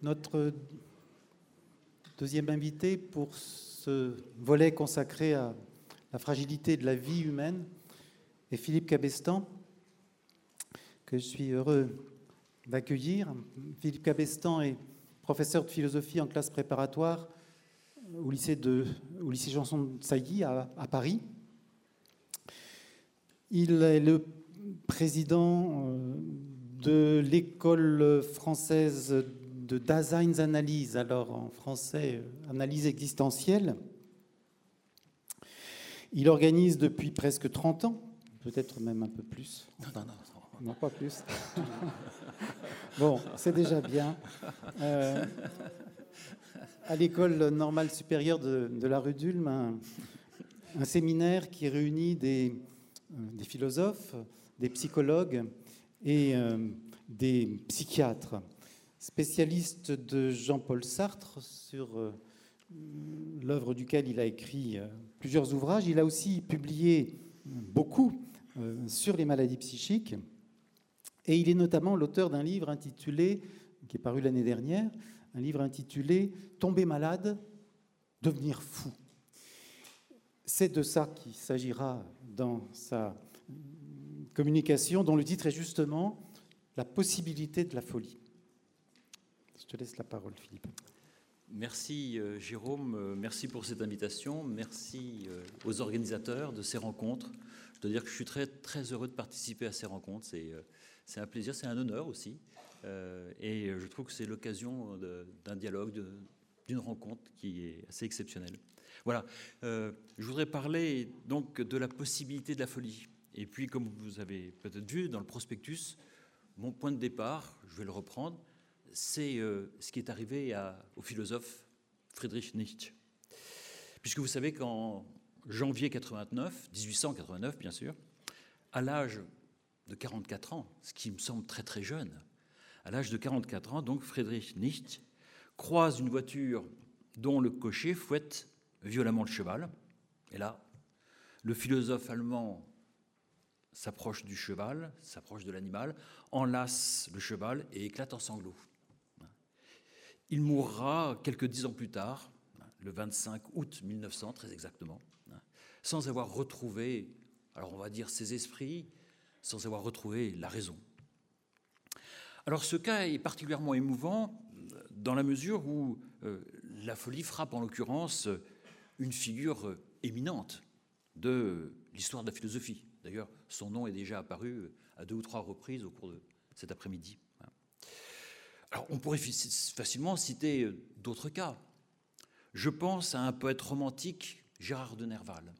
Notre deuxième invité pour ce volet consacré à la fragilité de la vie humaine est Philippe Cabestan, que je suis heureux d'accueillir. Philippe Cabestan est professeur de philosophie en classe préparatoire au lycée, de, au lycée Janson de Sailly à, à Paris. Il est le président euh, de l'école française de Daseinsanalyse, alors en français, euh, analyse existentielle. Il organise depuis presque 30 ans, peut-être même un peu plus. Non, non, non. Non, pas plus. bon, c'est déjà bien. Euh, à l'école normale supérieure de, de la rue d'Ulm, un, un, séminaire qui réunit des, euh, des philosophes, des psychologues et euh, des psychiatres, spécialistes de Jean-Paul Sartre, sur euh, l'œuvre duquel il a écrit euh, plusieurs ouvrages. Il a aussi publié beaucoup euh, sur les maladies psychiques. Et il est notamment l'auteur d'un livre intitulé, qui est paru l'année dernière, un livre intitulé Tomber malade, devenir fou. C'est de ça qu'il s'agira dans sa communication, dont le titre est justement La possibilité de la folie. Te laisse la parole, Philippe. Merci euh, Jérôme, euh, merci pour cette invitation, merci euh, aux organisateurs de ces rencontres. Je dois dire que je suis très, très heureux de participer à ces rencontres, c'est un plaisir, c'est un honneur aussi. Et je trouve que c'est l'occasion d'un dialogue, d'une rencontre qui est assez exceptionnelle. Voilà, je voudrais parler donc de la possibilité de la folie. Et puis, comme vous avez peut-être vu dans le prospectus, mon point de départ, je vais le reprendre, c'est euh, ce qui est arrivé au philosophe Friedrich Nietzsche. Puisque vous savez qu'en janvier 89, 1889 bien sûr, à l'âge de 44 ans, ce qui me semble très très jeune, à l'âge de 44 ans, donc Friedrich Nietzsche croise une voiture dont le cocher fouette violemment le cheval. Et là, le philosophe allemand s'approche du cheval, s'approche de l'animal, enlace le cheval et éclate en sanglots. Il mourra quelques dix ans plus tard, le 25 août 1900 très exactement, sans avoir retrouvé, alors on va dire ses esprits, sans avoir retrouvé la raison. Alors ce cas est particulièrement émouvant dans la mesure où euh, la folie frappe en l'occurrence une figure éminente de l'histoire de la philosophie. D'ailleurs, son nom est déjà apparu à deux ou trois reprises au cours de cet après-midi. On pourrait facilement citer d'autres cas. Je pense à un poète romantique, Gérard de Nerval,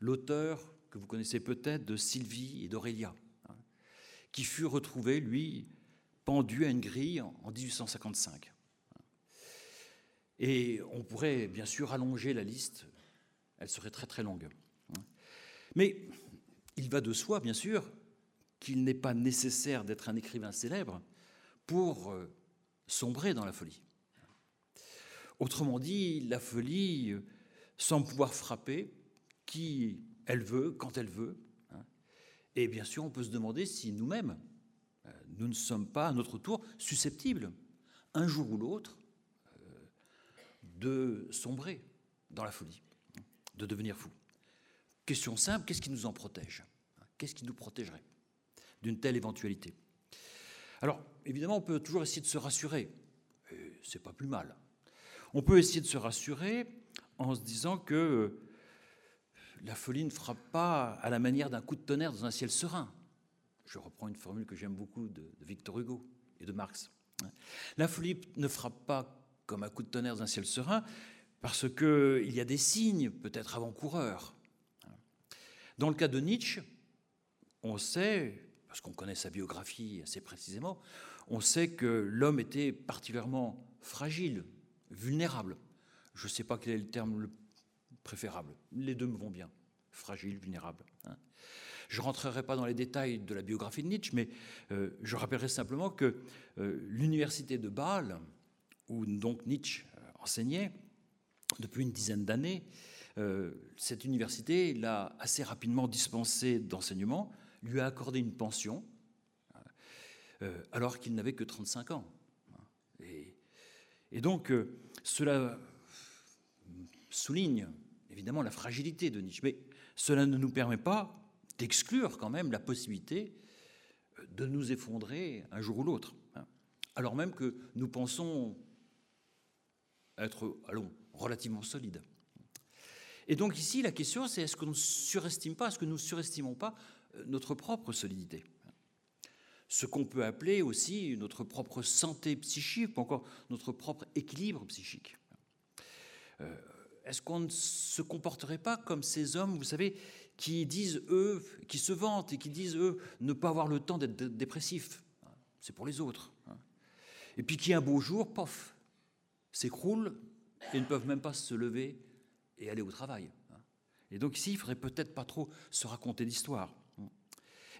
l'auteur que vous connaissez peut-être de Sylvie et d'Aurélia, qui fut retrouvé, lui, pendu à une grille en 1855. Et on pourrait bien sûr allonger la liste, elle serait très très longue. Mais il va de soi, bien sûr, qu'il n'est pas nécessaire d'être un écrivain célèbre pour euh, sombrer dans la folie. Autrement dit, la folie, euh, sans pouvoir frapper, qui elle veut, quand elle veut. Et bien sûr, on peut se demander si nous-mêmes, euh, nous ne sommes pas à notre tour susceptibles, un jour ou l'autre, de sombrer dans la folie, de devenir fou. Question simple, qu'est-ce qui nous en protège Qu'est-ce qui nous protégerait d'une telle éventualité? Alors, évidemment, on peut toujours essayer de se rassurer. C'est pas plus mal. On peut essayer de se rassurer en se disant que la folie ne frappe pas à la manière d'un coup de tonnerre dans un ciel serein. Je reprends une formule que j'aime beaucoup de, de Victor Hugo et de Marx. La folie ne frappe pas comme un coup de tonnerre dans un ciel serein, parce qu'il y a des signes, peut-être avant-coureurs. Dans le cas de Nietzsche, on sait, parce qu'on connaît sa biographie assez précisément, on sait que l'homme était particulièrement fragile, vulnérable. Je ne sais pas quel est le terme le préférable. Les deux me vont bien. Fragile, vulnérable. Hein. Je ne rentrerai pas dans les détails de la biographie de Nietzsche, mais euh, je rappellerai simplement que euh, l'université de Bâle, où donc Nietzsche euh, enseignait depuis une dizaine d'années. Cette université l'a assez rapidement dispensé d'enseignement, lui a accordé une pension, euh, alors qu'il n'avait que 35 ans. Et donc, euh, cela souligne évidemment la fragilité de Nietzsche, mais cela ne nous permet pas d'exclure quand même la possibilité de nous effondrer un jour ou l'autre, hein. alors même que nous pensons être, allons, relativement solides. Et donc ici, la question, c'est est-ce qu'on ne surestime pas, est-ce que nous ne surestimons pas euh, notre propre solidité Ce qu'on peut appeler aussi notre propre santé psychique, ou encore notre propre équilibre psychique. Euh, est-ce qu'on ne se comporterait pas comme ces hommes, vous savez, qui disent, eux, qui se vantent et qui disent, eux, ne pas avoir le temps d'être dépressifs? C'est pour les autres. Hein. Et puis qui, un beau jour, pof, s'écroulent et ne peuvent même pas se lever et aller au travail. Hein. Et donc ici, il faudrait peut-être pas trop se raconter d'histoire.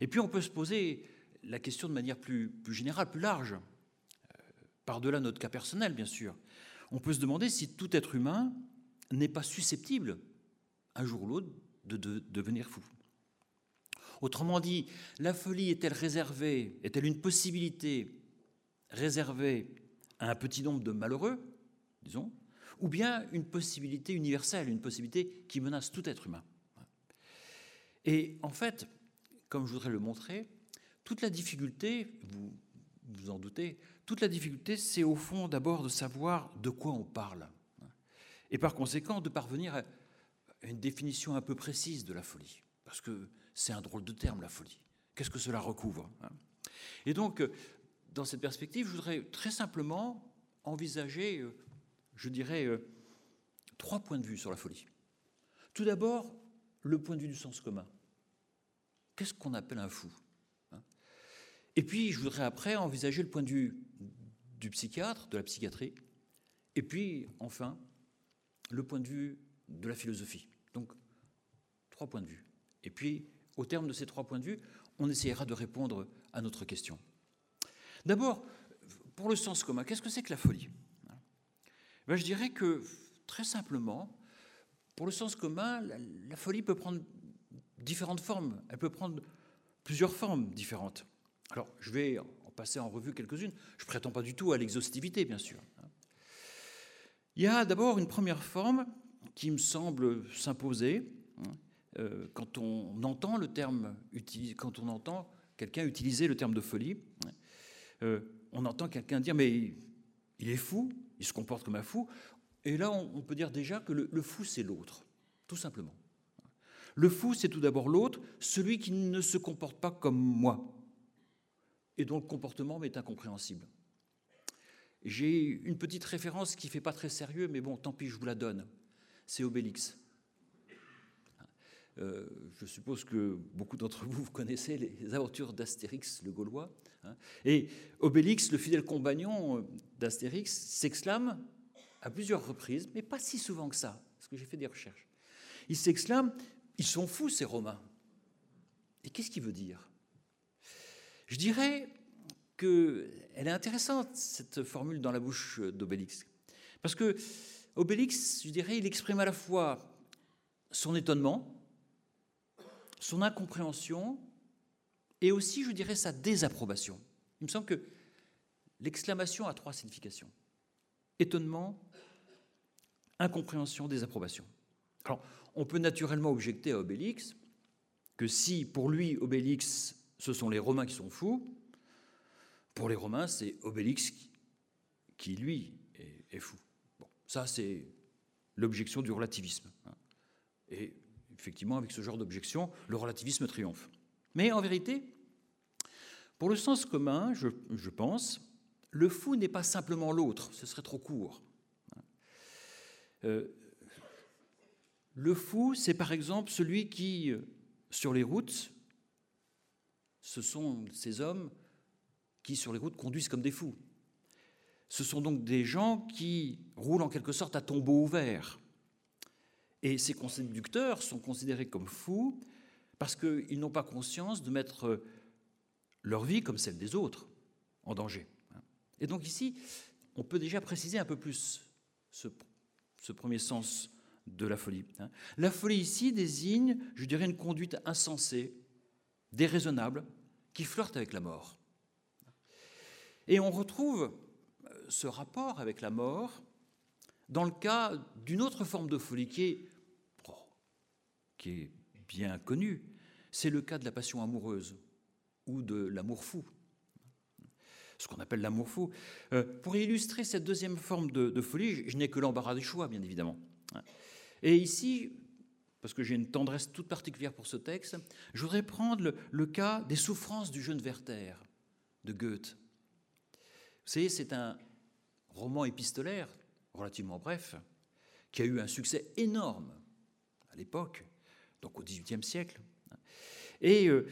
Et puis on peut se poser la question de manière plus, générale, plus large, euh, par-delà notre cas personnel, bien sûr. On peut se demander si tout être humain n'est pas susceptible, un jour ou l'autre, de, devenir fou. Autrement dit, la folie est-elle réservée, est-elle une possibilité réservée à un petit nombre de malheureux, disons, ou bien une possibilité universelle, une possibilité qui menace tout être humain? Et en fait, comme je voudrais le montrer, toute la difficulté, vous vous en doutez, toute la difficulté, c'est au fond d'abord de savoir de quoi on parle. Et par conséquent, de parvenir à une définition un peu précise de la folie. Parce que c'est un drôle de terme, la folie. Qu'est-ce que cela recouvre hein? Et donc, dans cette perspective, je voudrais très simplement envisager euh, je dirais, euh, trois points de vue sur la folie. Tout d'abord, le point de vue du sens commun. Qu'est-ce qu'on appelle un fou hein? Et puis, je voudrais après envisager le point de vue du psychiatre, de la psychiatrie, et puis, enfin, le point de vue de la philosophie. Donc, trois points de vue. Et puis, au terme de ces trois points de vue, on essaiera de répondre à notre question. D'abord, pour le sens commun, qu'est-ce que c'est que la folie? Ben, je dirais que, très simplement, pour le sens commun, la, folie peut prendre différentes formes. Elle peut prendre plusieurs formes différentes. Alors, je vais en passer en revue quelques-unes. Je ne prétends pas du tout à l'exhaustivité, bien sûr. Il y a d'abord une première forme qui me semble s'imposer hein, euh, quand on entend le terme, quand on entend quelqu'un utiliser le terme de folie. Euh, on entend quelqu'un dire mais il est fou, il se comporte comme un fou. Et là, on, peut dire déjà que le, fou, c'est l'autre, tout simplement. Le fou, c'est tout d'abord l'autre, celui qui ne se comporte pas comme moi, et dont le comportement m'est incompréhensible. J'ai une petite référence qui ne fait pas très sérieux, mais bon, tant pis, je vous la donne. C'est Obélix. Euh, je suppose que beaucoup d'entre vous, connaissez les aventures d'Astérix le Gaulois. Hein. Et Obélix, le fidèle compagnon euh, d'Astérix, s'exclame à plusieurs reprises, mais pas si souvent que ça, parce que j'ai fait des recherches. Il s'exclame Ils sont fous, ces Romains. Et qu'est-ce qu'il veut dire? Je dirais qu'elle est intéressante, cette formule dans la bouche d'Obélix. Parce que Obélix, je dirais, il exprime à la fois son étonnement, son incompréhension et aussi, je dirais, sa désapprobation. Il me semble que l'exclamation a trois significations. Étonnement, incompréhension, désapprobation. Alors, on peut naturellement objecter à Obélix que si pour lui, Obélix, ce sont les Romains qui sont fous, pour les Romains, c'est Obélix qui, lui, est, fou. Ça, c'est l'objection du relativisme. Hein. Et effectivement, avec ce genre d'objection, le relativisme triomphe. Mais en vérité, pour le sens commun, je, pense, le fou n'est pas simplement l'autre, ce serait trop court. Euh, le fou, c'est par exemple celui qui, euh, sur les routes, ce sont ces hommes qui, sur les routes, conduisent comme des fous. Ce sont donc des gens qui roulent en quelque sorte à tombeau ouvert, et ces conducteurs sont considérés comme fous parce qu'ils n'ont pas conscience de mettre leur vie, comme celle des autres, en danger. Et donc ici, on peut déjà préciser un peu plus ce, premier sens de la folie. La folie ici désigne, je dirais, une conduite insensée, déraisonnable, qui flirte avec la mort. Et on retrouve ce rapport avec la mort dans le cas d'une autre forme de folie qui est, oh, qui est bien connue. C'est le cas de la passion amoureuse ou de l'amour fou, ce qu'on appelle l'amour fou. Euh, pour illustrer cette deuxième forme de, folie, je, n'ai que l'embarras du choix, bien évidemment. Et ici, parce que j'ai une tendresse toute particulière pour ce texte, je voudrais prendre le, cas des souffrances du jeune Werther de Goethe. Vous savez, c'est un roman épistolaire relativement bref, qui a eu un succès énorme à l'époque, donc au XVIIIe siècle. Et euh,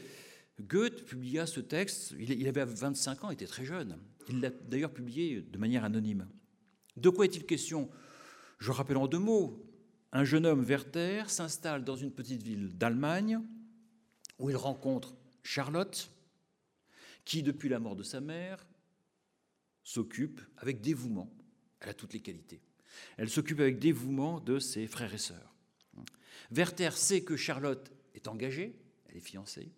Goethe publia ce texte, il avait 25 ans, il était très jeune. Il l'a d'ailleurs publié de manière anonyme. De quoi est-il question? Je rappelle en deux mots. Un jeune homme, Werther, s'installe dans une petite ville d'Allemagne où il rencontre Charlotte, qui, depuis la mort de sa mère, s'occupe avec dévouement elle a toutes les qualités. Elle s'occupe avec dévouement de ses frères et sœurs. Werther sait que Charlotte est engagée, elle est fiancée.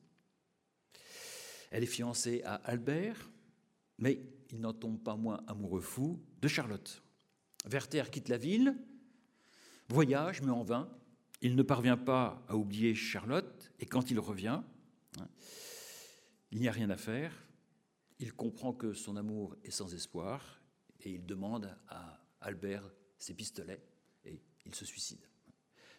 Elle est fiancée à Albert, mais il n'en tombe pas moins amoureux fou de Charlotte. Werther quitte la ville, voyage, mais en vain. Il ne parvient pas à oublier Charlotte, et quand il revient, il n'y a rien à faire. Il comprend que son amour est sans espoir, et il demande à Albert ses pistolets et il se suicide.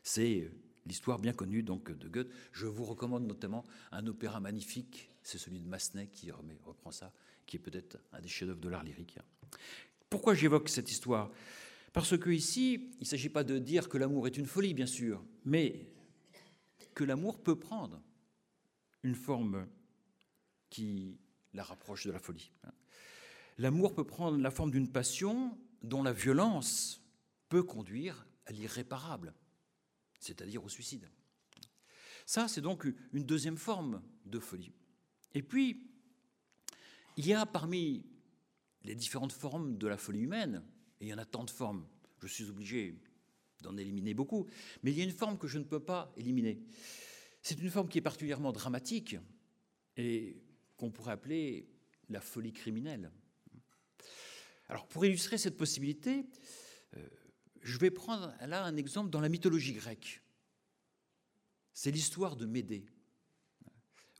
C'est l'histoire bien connue donc de Goethe. Je vous recommande notamment un opéra magnifique, c'est celui de Massenet qui reprend ça, qui est peut-être un des chefs-d'œuvre de l'art lyrique. Pourquoi j'évoque cette histoire? Parce que ici, il ne s'agit pas de dire que l'amour est une folie, bien sûr, mais que l'amour peut prendre une forme qui la rapproche de la folie l'amour peut prendre la forme d'une passion dont la violence peut conduire à l'irréparable, c'est-à-dire au suicide. Ça, c'est donc une deuxième forme de folie. Et puis, il y a parmi les différentes formes de la folie humaine, et il y en a tant de formes, je suis obligé d'en éliminer beaucoup, mais il y a une forme que je ne peux pas éliminer. C'est une forme qui est particulièrement dramatique et qu'on pourrait appeler la folie criminelle. Alors, pour illustrer cette possibilité, euh, je vais prendre là un exemple dans la mythologie grecque. C'est l'histoire de Médée.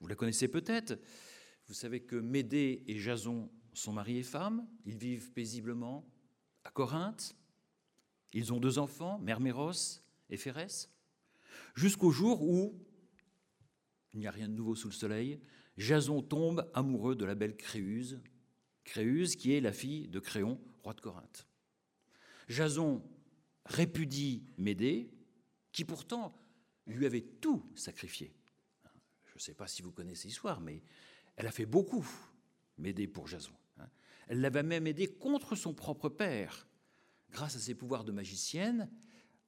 Vous la connaissez peut-être. Vous savez que Médée et Jason sont mari et femme. Ils vivent paisiblement à Corinthe. Ils ont deux enfants, Merméros et Phérès. Jusqu'au jour où, il n'y a rien de nouveau sous le soleil, Jason tombe amoureux de la belle Créuse, Créuse, qui est la fille de Créon, roi de Corinthe. Jason répudie Médée, qui pourtant lui avait tout sacrifié. Je ne sais pas si vous connaissez l'histoire, mais elle a fait beaucoup, Médée, pour Jason. Elle l'avait même aidé contre son propre père, grâce à ses pouvoirs de magicienne,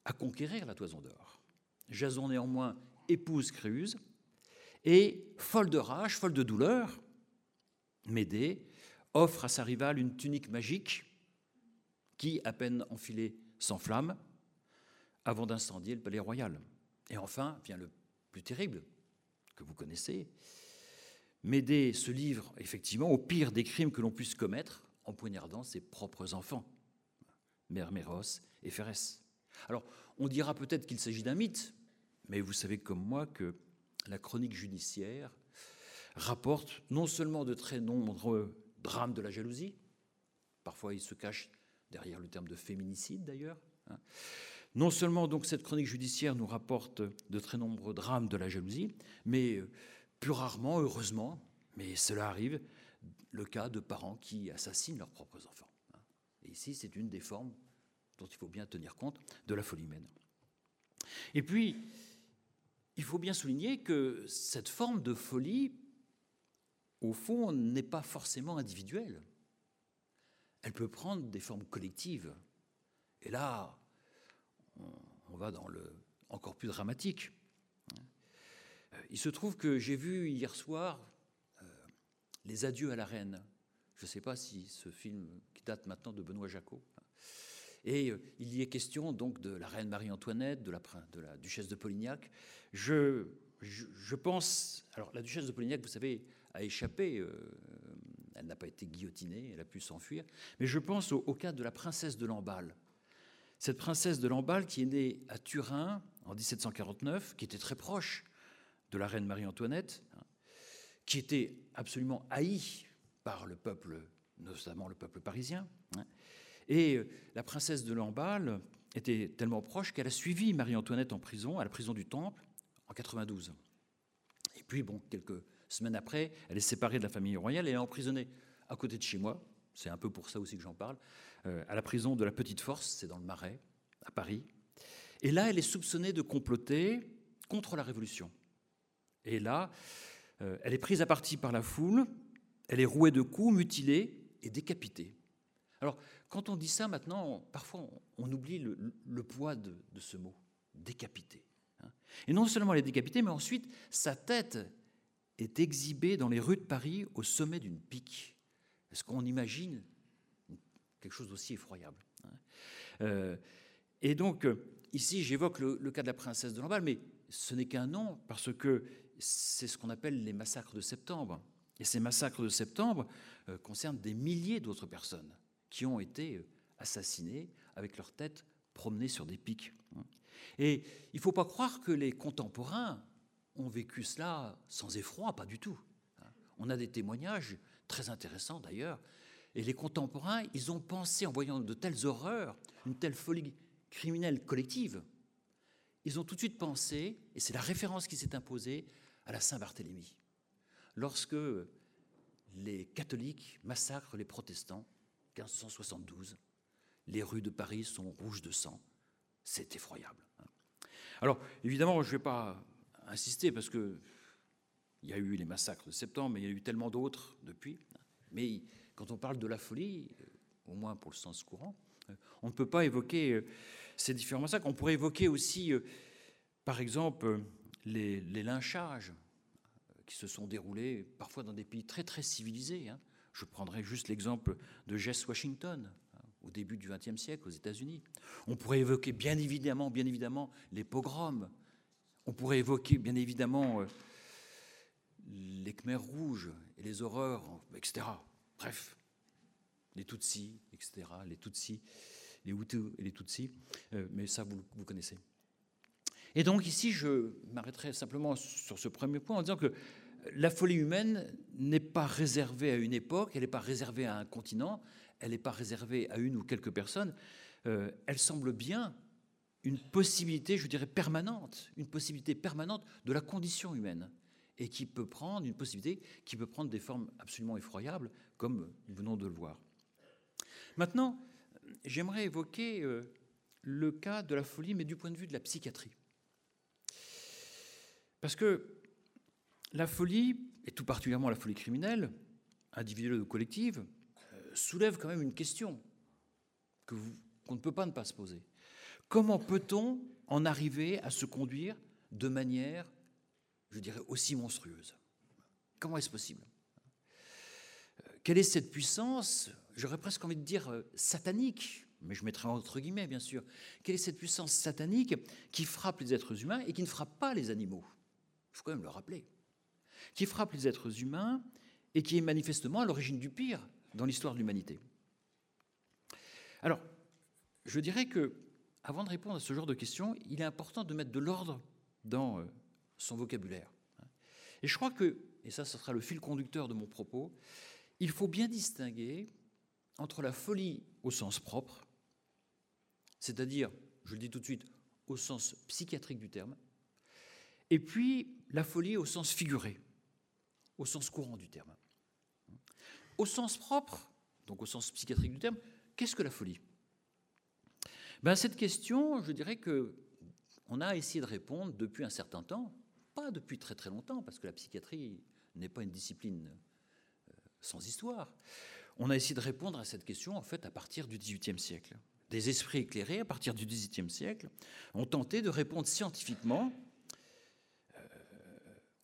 à conquérir la toison d'or. Jason, néanmoins, épouse Créuse, et, folle de rage, folle de douleur, Médée offre à sa rivale une tunique magique qui, à peine enfilée, s'enflamme avant d'incendier le palais royal. Et enfin vient le plus terrible que vous connaissez. Médée se livre effectivement au pire des crimes que l'on puisse commettre en poignardant ses propres enfants, Merméros et Phérès. Alors, on dira peut-être qu'il s'agit d'un mythe, mais vous savez comme moi que la chronique judiciaire rapporte non seulement de très nombreux drame de la jalousie. Parfois, il se cache derrière le terme de féminicide, d'ailleurs. Hein. Non seulement donc cette chronique judiciaire nous rapporte de très nombreux drames de la jalousie, mais euh, plus rarement, heureusement, mais cela arrive, le cas de parents qui assassinent leurs propres enfants. Et ici, c'est une des formes dont il faut bien tenir compte de la folie humaine. Et puis, il faut bien souligner que cette forme de folie au fond, n'est pas forcément individuelle. Elle peut prendre des formes collectives. Et là, on va dans le encore plus dramatique. Il se trouve que j'ai vu hier soir euh, Les Adieux à la Reine. Je ne sais pas si ce film qui date maintenant de Benoît Jacot. Et euh, il y est question donc de la reine Marie-Antoinette, de la, duchesse de Polignac. Je, pense. Alors, la duchesse de Polignac, vous savez, a échappé euh, Elle n'a pas été guillotinée, elle a pu s'enfuir. Mais je pense au, cas de la princesse de Lamballe. Cette princesse de Lamballe qui est née à Turin en 1749, qui était très proche de la reine Marie-Antoinette, qui était absolument haïe par le peuple, notamment le peuple parisien. Hein. Et euh, la princesse de Lamballe était tellement proche qu'elle a suivi Marie-Antoinette en prison, à la prison du Temple, en 92. Et puis, bon, quelques semaines après, elle est séparée de la famille royale et elle est emprisonnée à côté de chez moi. C'est un peu pour ça aussi que j'en parle. Euh, à la prison de la Petite Force, c'est dans le Marais, à Paris. Et là, elle est soupçonnée de comploter contre la Révolution. Et là, euh, elle est prise à partie par la foule, elle est rouée de coups, mutilée et décapitée. Alors, quand on dit ça maintenant, parfois on, oublie le, poids de, ce mot, décapité. Hein. Et non seulement elle est décapitée, mais ensuite sa tête est exhibée dans les rues de Paris au sommet d'une pique. Est-ce qu'on imagine quelque chose d'aussi effroyable hein. euh, Et donc, ici, j'évoque le, cas de la princesse de Lamballe, mais ce n'est qu'un nom, parce que c'est ce qu'on appelle les massacres de septembre. Et ces massacres de septembre euh, concernent des milliers d'autres personnes qui ont été euh, assassinés avec leur tête promenée sur des pics. Et il ne faut pas croire que les contemporains ont vécu cela sans effroi, pas du tout. On a des témoignages très intéressants d'ailleurs. Et les contemporains, ils ont pensé, en voyant de telles horreurs, une telle folie criminelle collective, ils ont tout de suite pensé, et c'est la référence qui s'est imposée, à la Saint-Barthélemy. Lorsque les catholiques massacrent les protestants 1572. Les rues de Paris sont rouges de sang. C'est effroyable. Hein. Alors, évidemment, je ne vais pas insister parce que il y a eu les massacres de septembre, mais il y a eu tellement d'autres depuis. Mais quand on parle de la folie, euh, au moins pour le sens courant, euh, on ne peut pas évoquer euh, ces différents massacres. On pourrait évoquer aussi, par exemple, les, lynchages qui se sont déroulés parfois dans des pays très très civilisés. Hein. Je prendrai juste l'exemple de Jess Washington hein, au début du XXe siècle aux États-Unis. On pourrait évoquer bien évidemment, bien évidemment, les pogroms. On pourrait évoquer bien évidemment euh, les Khmers rouges et les horreurs, etc. Bref, les Tutsis, etc. Les Tutsis, les Hutus et les Tutsis. Euh, mais ça, vous connaissez. Et donc ici, je m'arrêterai simplement sur ce premier point en disant que la folie humaine n'est pas réservée à une époque, elle n'est pas réservée à un continent, elle n'est pas réservée à une ou quelques personnes. Euh, elle semble bien une possibilité, je dirais, permanente, une possibilité permanente de la condition humaine, et qui peut prendre une possibilité qui peut prendre des formes absolument effroyables, comme nous venons de le voir. Maintenant, j'aimerais évoquer euh, le cas de la folie, mais du point de vue de la psychiatrie. Parce que la folie, et tout particulièrement la folie criminelle, individuelle ou collective, euh, soulève quand même une question qu'on ne peut pas ne pas se poser. Comment peut-on en arriver à se conduire de manière, je dirais, aussi monstrueuse? Comment est-ce possible? Euh, Quelle est cette puissance, j'aurais presque envie de dire euh, satanique, mais je mettrai entre guillemets bien sûr, quelle est cette puissance satanique qui frappe les êtres humains et qui ne frappe pas les animaux? Il faut quand même le rappeler qui frappe les êtres humains et qui est manifestement à l'origine du pire dans l'histoire de l'humanité. Alors, je dirais que, avant de répondre à ce genre de questions, il est important de mettre de l'ordre dans euh, son vocabulaire. Et je crois que, et ça, ce sera le fil conducteur de mon propos, il faut bien distinguer entre la folie au sens propre, c'est-à-dire, je le dis tout de suite, au sens psychiatrique du terme, et puis la folie au sens figuré, au sens courant du terme. Au sens propre, donc au sens psychiatrique du terme, qu'est-ce que la folie? Ben, Cette question, je dirais que on a essayé de répondre depuis un certain temps, pas depuis très très longtemps, parce que la psychiatrie n'est pas une discipline euh, sans histoire. On a essayé de répondre à cette question en fait à partir du XVIIIe siècle. Des esprits éclairés à partir du XVIIIe siècle ont tenté de répondre scientifiquement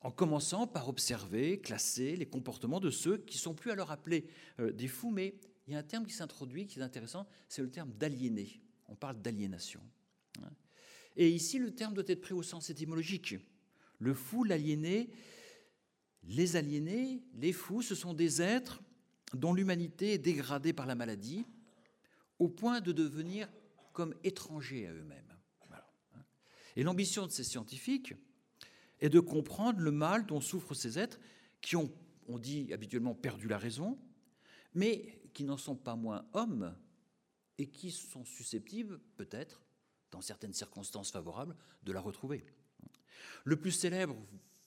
en commençant par observer, classer les comportements de ceux qui sont plus à leur appeler euh, des fous, mais il y a un terme qui s'introduit qui est intéressant, c'est le terme d'aliéné. On parle d'aliénation. Hein. Et ici, le terme doit être pris au sens étymologique. Le fou, l'aliéné, les aliénés, les fous, ce sont des êtres dont l'humanité est dégradée par la maladie au point de devenir comme étrangers à eux-mêmes. Et l'ambition de ces scientifiques est de comprendre le mal dont souffrent ces êtres qui ont, on dit habituellement, perdu la raison, mais qui n'en sont pas moins hommes et qui sont susceptibles, peut-être, dans certaines circonstances favorables, de la retrouver. Le plus célèbre,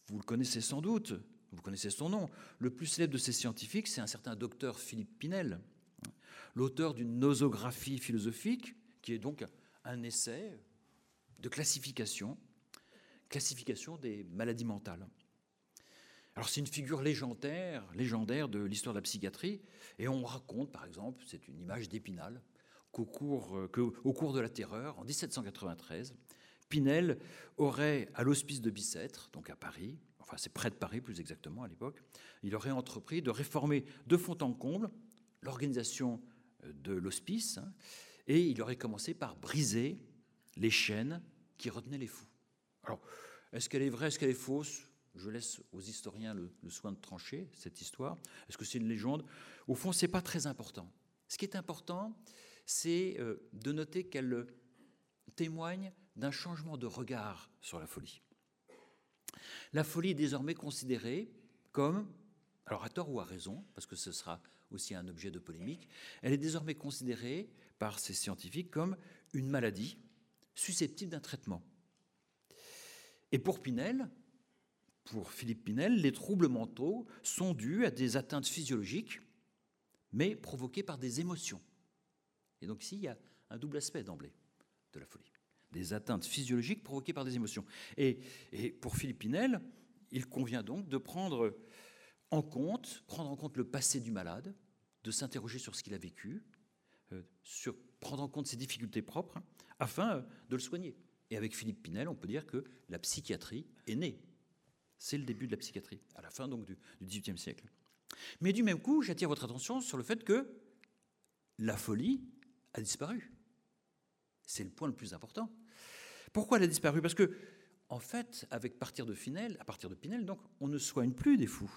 vous le connaissez sans doute, vous connaissez son nom, le plus célèbre de ces scientifiques, c'est un certain docteur Philippe Pinel, l'auteur d'une nosographie philosophique, qui est donc un essai de classification, classification des maladies mentales. Alors c'est une figure légendaire, légendaire de l'histoire de la psychiatrie, et on raconte par exemple, c'est une image d'Épinal, qu'au cours, euh, de la terreur, en 1793, Pinel aurait, à l'hospice de Bicêtre, donc à Paris, enfin c'est près de Paris plus exactement à l'époque, il aurait entrepris de réformer de fond en comble l'organisation euh, de l'hospice, hein, et il aurait commencé par briser les chaînes qui retenaient les fous. Alors, est-ce qu'elle est vraie, est-ce qu'elle est fausse? Je laisse aux historiens le, soin de trancher cette histoire. Est-ce que c'est une légende? Au fond, c'est pas très important. Ce qui est important, c'est euh, de noter qu'elle témoigne d'un changement de regard sur la folie. La folie est désormais considérée comme, alors à tort ou à raison, parce que ce sera aussi un objet de polémique, elle est désormais considérée par ces scientifiques comme une maladie susceptible d'un traitement. Et pour Pinel, pour Philippe Pinel, les troubles mentaux sont dus à des atteintes physiologiques, mais provoquées par des émotions. Et donc ici, il y a un double aspect d'emblée de la folie. Des atteintes physiologiques provoquées par des émotions. Et, pour Philippe Pinel, il convient donc de prendre en compte, prendre en compte le passé du malade, de s'interroger sur ce qu'il a vécu, euh, sur prendre en compte ses difficultés propres, afin euh, de le soigner. Et avec Philippe Pinel, on peut dire que la psychiatrie est née. C'est le début de la psychiatrie, à la fin donc du XVIIIe siècle. Mais du même coup, j'attire votre attention sur le fait que la folie a disparu. C'est le point le plus important. Pourquoi elle a disparu? Parce que, en fait, avec partir de Pinel, à partir de Pinel, donc, on ne soigne plus des fous.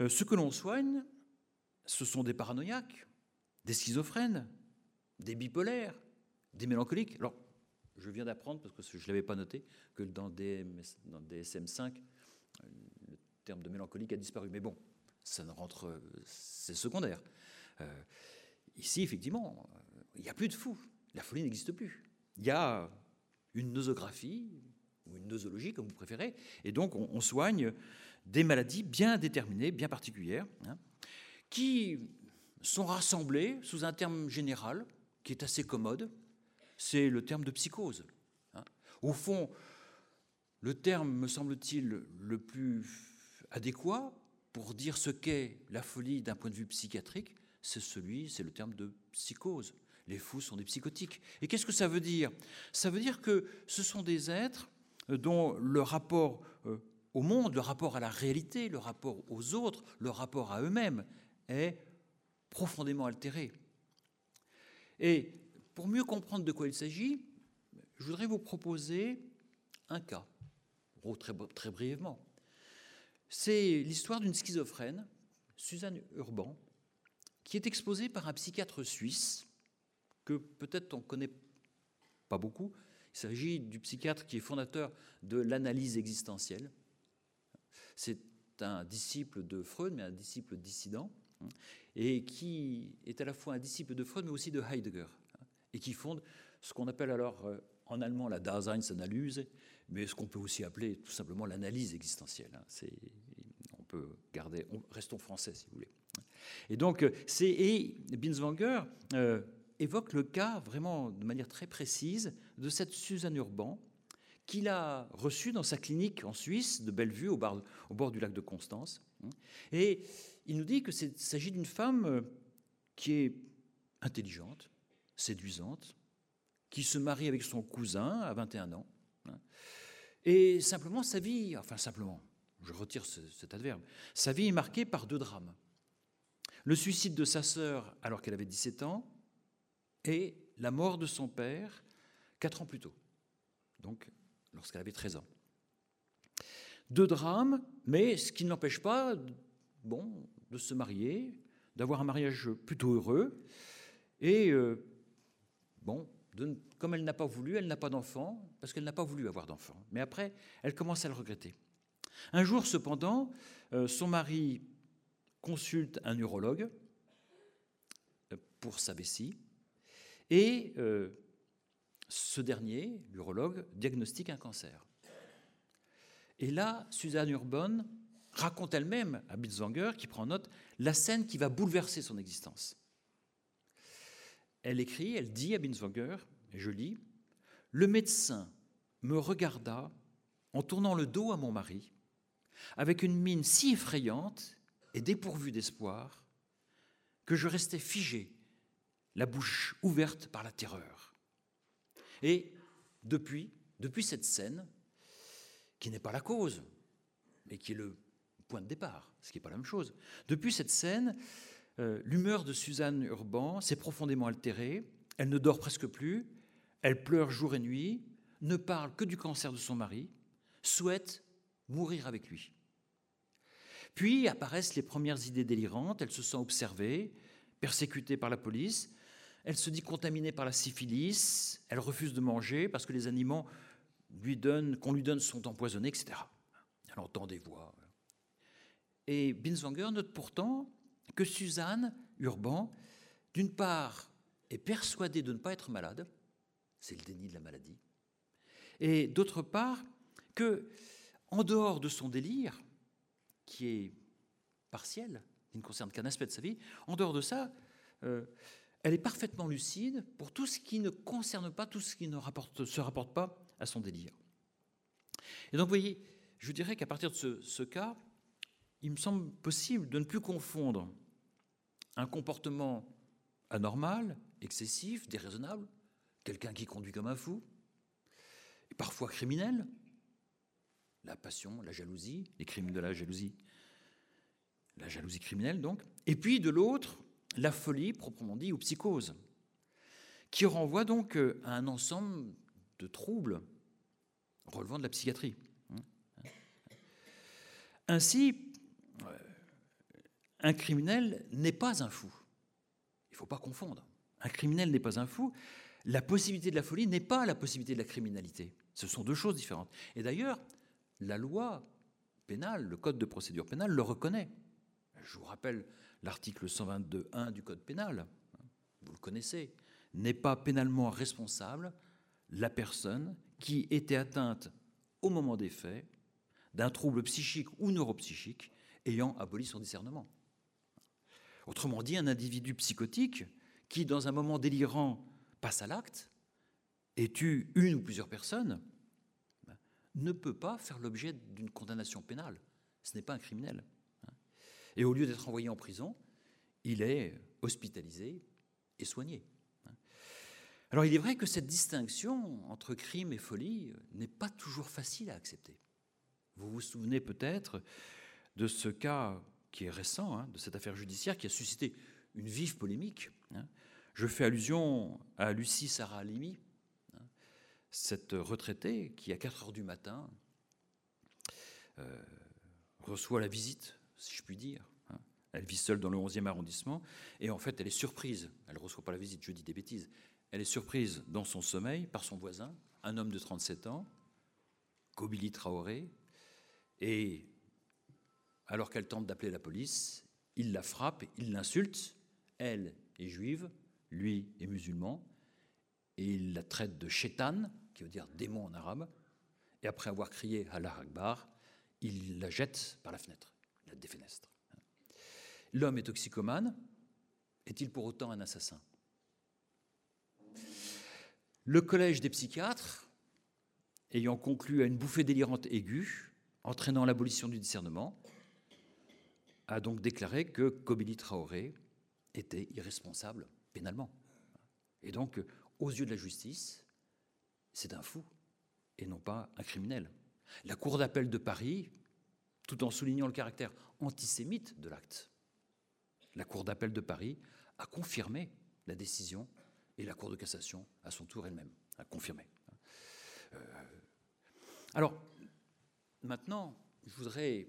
Euh, ce que l'on soigne, ce sont des paranoïaques, des schizophrènes, des bipolaires, des mélancoliques. Je viens d'apprendre, parce que je ne l'avais pas noté, que dans, dans DSM5, le terme de mélancolique a disparu. Mais bon, ça ne rentre, c'est secondaire. Euh, ici, effectivement, il n'y a plus de fous. La folie n'existe plus. Il y a une nosographie, ou une nosologie, comme vous préférez, et donc on, soigne des maladies bien déterminées, bien particulières, hein, qui sont rassemblées sous un terme général qui est assez commode, c'est le terme de psychose. Hein. Au fond, le terme, me semble-t-il, le plus adéquat pour dire ce qu'est la folie d'un point de vue psychiatrique, c'est celui, c'est le terme de psychose. Les fous sont des psychotiques. Et qu'est-ce que ça veut dire? Ça veut dire que ce sont des êtres dont le rapport euh, au monde, le rapport à la réalité, le rapport aux autres, le rapport à eux-mêmes est profondément altéré. Et pour mieux comprendre de quoi il s'agit, je voudrais vous proposer un cas, très, brièvement. C'est l'histoire d'une schizophrène, Suzanne Urban, qui est exposée par un psychiatre suisse que peut-être on ne connaît pas beaucoup. Il s'agit du psychiatre qui est fondateur de l'analyse existentielle. C'est un disciple de Freud, mais un disciple dissident, et qui est à la fois un disciple de Freud, mais aussi de Heidegger et qui fonde ce qu'on appelle alors euh, en allemand la Daseinsanalyse, mais ce qu'on peut aussi appeler tout simplement l'analyse existentielle. Hein. On peut garder, restons français si vous voulez. Et donc, euh, et Binswanger euh, évoque le cas vraiment de manière très précise de cette Suzanne Urban qu'il a reçue dans sa clinique en Suisse de Bellevue au, au bord du lac de Constance. Et il nous dit que s'agit d'une femme qui est intelligente, séduisante, qui se marie avec son cousin à 21 ans. Hein. Et simplement, sa vie, enfin simplement, je retire cet adverbe, sa vie est marquée par deux drames. Le suicide de sa sœur alors qu'elle avait 17 ans et la mort de son père quatre ans plus tôt, donc lorsqu'elle avait 13 ans. Deux drames, mais ce qui n'empêche pas bon, de se marier, d'avoir un mariage plutôt heureux. Et euh, bon, comme elle n'a pas voulu, elle n'a pas d'enfant, parce qu'elle n'a pas voulu avoir d'enfant. Mais après, elle commence à le regretter. Un jour, cependant, euh, son mari consulte un urologue euh, pour sa vessie, et ce dernier, l'urologue, diagnostique un cancer. Et là, Suzanne Urban raconte elle-même à Bitzwanger, qui prend note, la scène qui va bouleverser son existence. Elle écrit, elle dit à Binswanger, et je lis, Le médecin me regarda en tournant le dos à mon mari, avec une mine si effrayante et dépourvue d'espoir, que je restais figé, la bouche ouverte par la terreur. Et depuis, depuis cette scène, qui n'est pas la cause, mais qui est le point de départ, ce qui n'est pas la même chose. Depuis cette scène, euh, l'humeur de Suzanne Urban s'est profondément altérée. Elle ne dort presque plus. Elle pleure jour et nuit, ne parle que du cancer de son mari, souhaite mourir avec lui. Puis apparaissent les premières idées délirantes. Elle se sent observée, persécutée par la police. Elle se dit contaminée par la syphilis. Elle refuse de manger parce que les aliments qu'on lui donne sont empoisonnés, etc. Elle entend des voix. Et Binswanger note pourtant que Suzanne Urban, d'une part, est persuadée de ne pas être malade, c'est le déni de la maladie, et d'autre part, que, en dehors de son délire, qui est partiel, qui ne concerne qu'un aspect de sa vie, en dehors de ça, euh, elle est parfaitement lucide pour tout ce qui ne concerne pas, tout ce qui ne se rapporte pas à son délire. Et donc, vous voyez, je dirais qu'à partir de ce, ce cas, il me semble possible de ne plus confondre un comportement anormal, excessif, déraisonnable, quelqu'un qui conduit comme un fou, et parfois criminel, la passion, la jalousie, les crimes de la jalousie, la jalousie criminelle donc, et puis de l'autre, la folie proprement dit ou psychose, qui renvoie donc à un ensemble de troubles relevant de la psychiatrie. Ainsi, un criminel n'est pas un fou. Il ne faut pas confondre. Un criminel n'est pas un fou. La possibilité de la folie n'est pas la possibilité de la criminalité. Ce sont deux choses différentes. Et d'ailleurs, la loi pénale, le code de procédure pénale, le reconnaît. Je vous rappelle l'article 122.1 du code pénal. Vous le connaissez. N'est pas pénalement responsable la personne qui était atteinte au moment des faits d'un trouble psychique ou neuropsychique ayant aboli son discernement. Autrement dit, un individu psychotique qui, dans un moment délirant, passe à l'acte et tue une ou plusieurs personnes, ne peut pas faire l'objet d'une condamnation pénale. Ce n'est pas un criminel. Et au lieu d'être envoyé en prison, il est hospitalisé et soigné. Alors il est vrai que cette distinction entre crime et folie n'est pas toujours facile à accepter. Vous vous souvenez peut-être de ce cas qui est récent, hein, de cette affaire judiciaire qui a suscité une vive polémique. Hein. Je fais allusion à Lucie Sarah Halimi, hein, cette retraitée qui, à 4 heures du matin, euh, reçoit la visite, si je puis dire. Elle vit seule dans le 11e arrondissement, et en fait, elle est surprise. Elle ne reçoit pas la visite, je dis des bêtises. Elle est surprise dans son sommeil par son voisin, un homme de 37 ans, Kobili Traoré, et alors qu'elle tente d'appeler la police, il la frappe, il l'insulte. Elle est juive, lui est musulman, et il la traite de chétan, qui veut dire démon en arabe. Et après avoir crié Allah Akbar, il la jette par la fenêtre, la défenestre. L'homme est toxicomane. Est-il pour autant un assassin? Le collège des psychiatres, ayant conclu à une bouffée délirante aiguë, entraînant l'abolition du discernement, a donc déclaré que Kobili Traoré était irresponsable pénalement. Et donc, aux yeux de la justice, c'est un fou et non pas un criminel. La Cour d'appel de Paris, tout en soulignant le caractère antisémite de l'acte, la Cour d'appel de Paris a confirmé la décision et la Cour de cassation, à son tour elle-même, a confirmé. Euh, alors, maintenant, je voudrais